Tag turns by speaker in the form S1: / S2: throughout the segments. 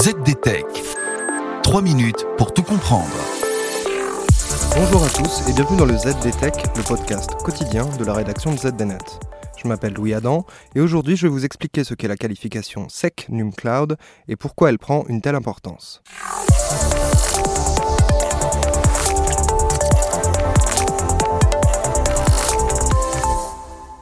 S1: ZDTech. 3 minutes pour tout comprendre.
S2: Bonjour à tous et bienvenue dans le ZDTech, le podcast quotidien de la rédaction de ZDNet. Je m'appelle Louis Adam et aujourd'hui je vais vous expliquer ce qu'est la qualification SEC Num Cloud et pourquoi elle prend une telle importance.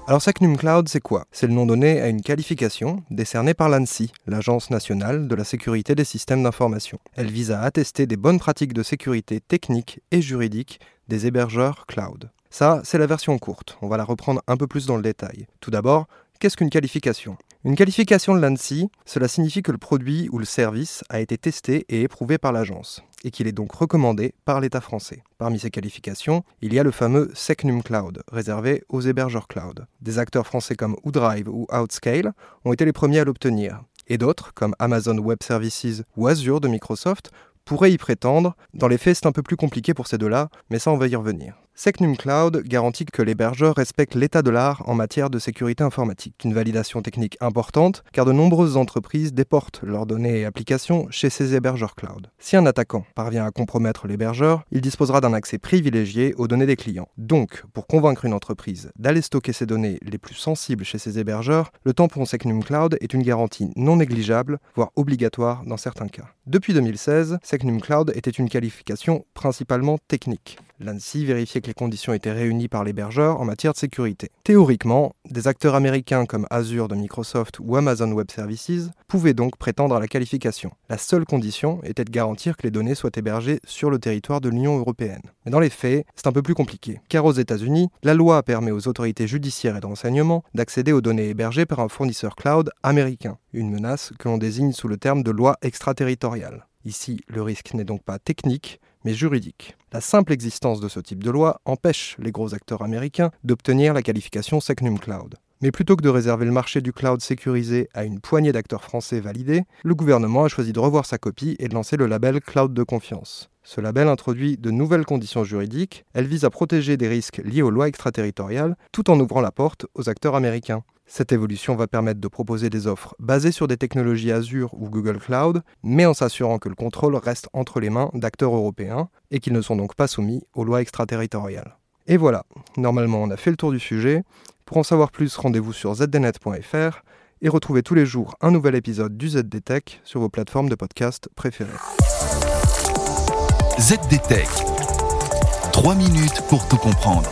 S2: Alors SecNum Cloud, c'est quoi? C'est le nom donné à une qualification décernée par l'ANSI, l'Agence nationale de la sécurité des systèmes d'information. Elle vise à attester des bonnes pratiques de sécurité technique et juridique des hébergeurs cloud. Ça, c'est la version courte, on va la reprendre un peu plus dans le détail. Tout d'abord, qu'est-ce qu'une qualification? Une qualification de l'ANSI, cela signifie que le produit ou le service a été testé et éprouvé par l'agence, et qu'il est donc recommandé par l'État français. Parmi ces qualifications, il y a le fameux SecNum Cloud, réservé aux hébergeurs cloud. Des acteurs français comme OudRive ou Outscale ont été les premiers à l'obtenir, et d'autres, comme Amazon Web Services ou Azure de Microsoft, pourraient y prétendre. Dans les faits, c'est un peu plus compliqué pour ces deux-là, mais ça, on va y revenir. Secnum Cloud garantit que l'hébergeur respecte l'état de l'art en matière de sécurité informatique. Une validation technique importante car de nombreuses entreprises déportent leurs données et applications chez ces hébergeurs cloud. Si un attaquant parvient à compromettre l'hébergeur, il disposera d'un accès privilégié aux données des clients. Donc, pour convaincre une entreprise d'aller stocker ses données les plus sensibles chez ses hébergeurs, le tampon Secnum Cloud est une garantie non négligeable, voire obligatoire dans certains cas. Depuis 2016, Secnum Cloud était une qualification principalement technique. L'ANSI vérifiait que les conditions étaient réunies par l'hébergeur en matière de sécurité. Théoriquement, des acteurs américains comme Azure de Microsoft ou Amazon Web Services pouvaient donc prétendre à la qualification. La seule condition était de garantir que les données soient hébergées sur le territoire de l'Union européenne. Mais dans les faits, c'est un peu plus compliqué, car aux États-Unis, la loi permet aux autorités judiciaires et de renseignement d'accéder aux données hébergées par un fournisseur cloud américain, une menace que l'on désigne sous le terme de loi extraterritoriale. Ici, le risque n'est donc pas technique, mais juridique. La simple existence de ce type de loi empêche les gros acteurs américains d'obtenir la qualification SecNum Cloud. Mais plutôt que de réserver le marché du cloud sécurisé à une poignée d'acteurs français validés, le gouvernement a choisi de revoir sa copie et de lancer le label Cloud de confiance. Ce label introduit de nouvelles conditions juridiques, elle vise à protéger des risques liés aux lois extraterritoriales tout en ouvrant la porte aux acteurs américains. Cette évolution va permettre de proposer des offres basées sur des technologies Azure ou Google Cloud, mais en s'assurant que le contrôle reste entre les mains d'acteurs européens et qu'ils ne sont donc pas soumis aux lois extraterritoriales. Et voilà, normalement on a fait le tour du sujet. Pour en savoir plus, rendez-vous sur zdnet.fr et retrouvez tous les jours un nouvel épisode du ZDTech sur vos plateformes de podcast préférées.
S1: ZDTech. 3 minutes pour tout comprendre.